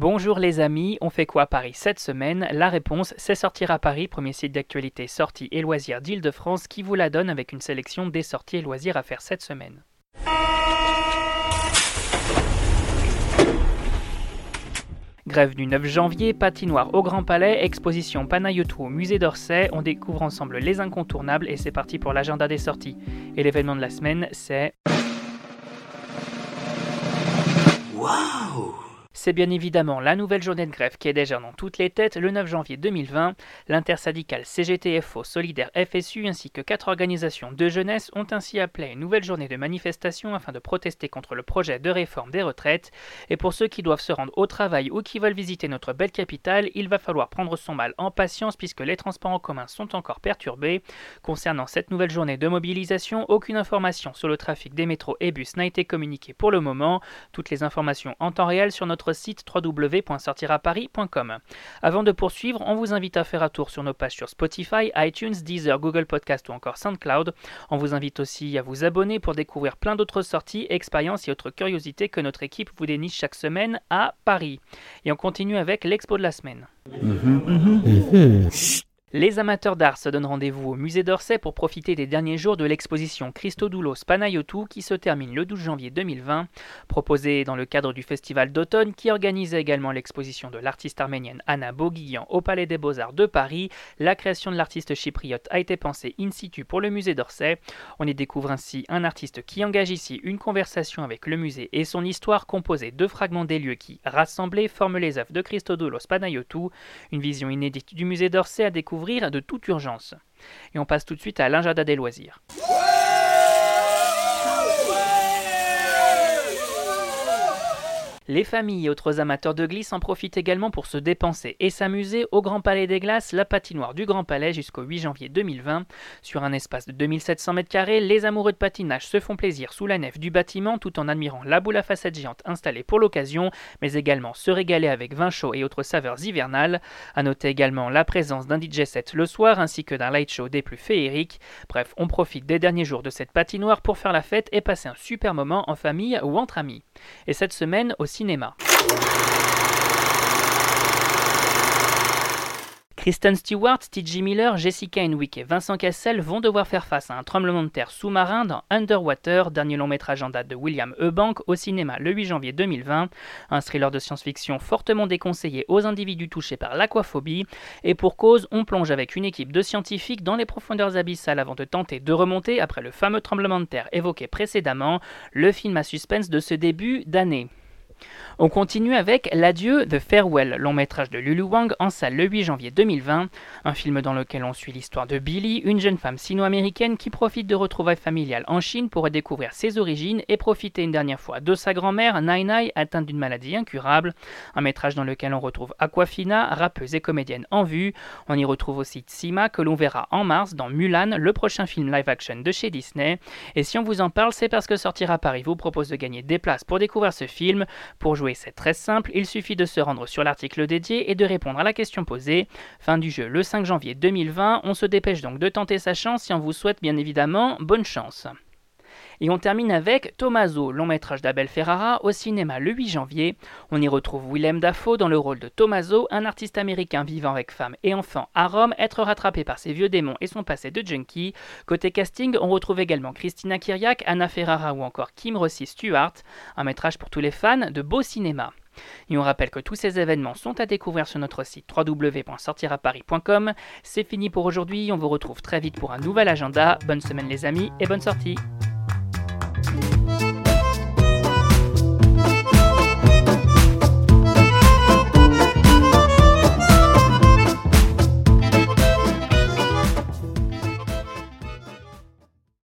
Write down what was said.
Bonjour les amis, on fait quoi à Paris cette semaine? La réponse, c'est Sortir à Paris, premier site d'actualité sorties et loisirs d'Île-de-France qui vous la donne avec une sélection des sorties et loisirs à faire cette semaine. Grève du 9 janvier, patinoire au Grand Palais, exposition Panayotou au musée d'Orsay. On découvre ensemble les incontournables et c'est parti pour l'agenda des sorties. Et l'événement de la semaine, c'est. Waouh c'est bien évidemment la nouvelle journée de grève qui est déjà dans toutes les têtes le 9 janvier 2020. L'intersyndicale CGTFO Solidaire FSU ainsi que quatre organisations de jeunesse ont ainsi appelé une nouvelle journée de manifestation afin de protester contre le projet de réforme des retraites. Et pour ceux qui doivent se rendre au travail ou qui veulent visiter notre belle capitale, il va falloir prendre son mal en patience puisque les transports en commun sont encore perturbés. Concernant cette nouvelle journée de mobilisation, aucune information sur le trafic des métros et bus n'a été communiquée pour le moment. Toutes les informations en temps réel sur notre site www.sortiraparis.com. Avant de poursuivre, on vous invite à faire un tour sur nos pages sur Spotify, iTunes, Deezer, Google Podcast ou encore SoundCloud. On vous invite aussi à vous abonner pour découvrir plein d'autres sorties, expériences et autres curiosités que notre équipe vous déniche chaque semaine à Paris. Et on continue avec l'expo de la semaine. Les amateurs d'art se donnent rendez-vous au musée d'Orsay pour profiter des derniers jours de l'exposition Christodoulos Panayotou qui se termine le 12 janvier 2020. Proposée dans le cadre du festival d'automne qui organisait également l'exposition de l'artiste arménienne Anna Boguian au Palais des Beaux-Arts de Paris, la création de l'artiste chypriote a été pensée in situ pour le musée d'Orsay. On y découvre ainsi un artiste qui engage ici une conversation avec le musée et son histoire composée de fragments des lieux qui, rassemblés, forment les œuvres de Christodoulos Panayotou. Une vision inédite du musée d'Orsay à découvrir de toute urgence. Et on passe tout de suite à l'ingéda des loisirs. Les familles et autres amateurs de glisse en profitent également pour se dépenser et s'amuser au Grand Palais des Glaces, la patinoire du Grand Palais jusqu'au 8 janvier 2020. Sur un espace de 2700 m2, les amoureux de patinage se font plaisir sous la nef du bâtiment tout en admirant la boule à façade géante installée pour l'occasion, mais également se régaler avec vin chaud et autres saveurs hivernales. À noter également la présence d'un DJ set le soir ainsi que d'un light show des plus féeriques. Bref, on profite des derniers jours de cette patinoire pour faire la fête et passer un super moment en famille ou entre amis. Et cette semaine aussi cinéma. Kristen Stewart, T.J. Miller, Jessica Henwick et Vincent Cassel vont devoir faire face à un tremblement de terre sous-marin dans Underwater, dernier long métrage en date de William Eubank au cinéma le 8 janvier 2020. Un thriller de science-fiction fortement déconseillé aux individus touchés par l'aquaphobie. Et pour cause, on plonge avec une équipe de scientifiques dans les profondeurs abyssales avant de tenter de remonter après le fameux tremblement de terre évoqué précédemment, le film à suspense de ce début d'année. On continue avec L'adieu The Farewell, long métrage de Lulu Wang en salle le 8 janvier 2020, un film dans lequel on suit l'histoire de Billy, une jeune femme sino-américaine qui profite de retrouvailles familiales en Chine pour redécouvrir ses origines et profiter une dernière fois de sa grand-mère, Nai Nai, atteinte d'une maladie incurable. Un métrage dans lequel on retrouve Aquafina, rappeuse et comédienne en vue. On y retrouve aussi Tsima que l'on verra en mars dans Mulan, le prochain film live-action de chez Disney. Et si on vous en parle, c'est parce que Sortir à Paris vous propose de gagner des places pour découvrir ce film. Pour jouer c'est très simple, il suffit de se rendre sur l'article dédié et de répondre à la question posée. Fin du jeu le 5 janvier 2020, on se dépêche donc de tenter sa chance et on vous souhaite bien évidemment bonne chance. Et on termine avec Tommaso, long métrage d'Abel Ferrara, au cinéma le 8 janvier. On y retrouve Willem Dafoe dans le rôle de Tommaso, un artiste américain vivant avec femmes et enfants à Rome, être rattrapé par ses vieux démons et son passé de junkie. Côté casting, on retrouve également Christina Kiriak, Anna Ferrara ou encore Kim Rossi Stewart, un métrage pour tous les fans de beau cinéma. Et on rappelle que tous ces événements sont à découvrir sur notre site www.sortiraparis.com. C'est fini pour aujourd'hui, on vous retrouve très vite pour un nouvel agenda. Bonne semaine les amis et bonne sortie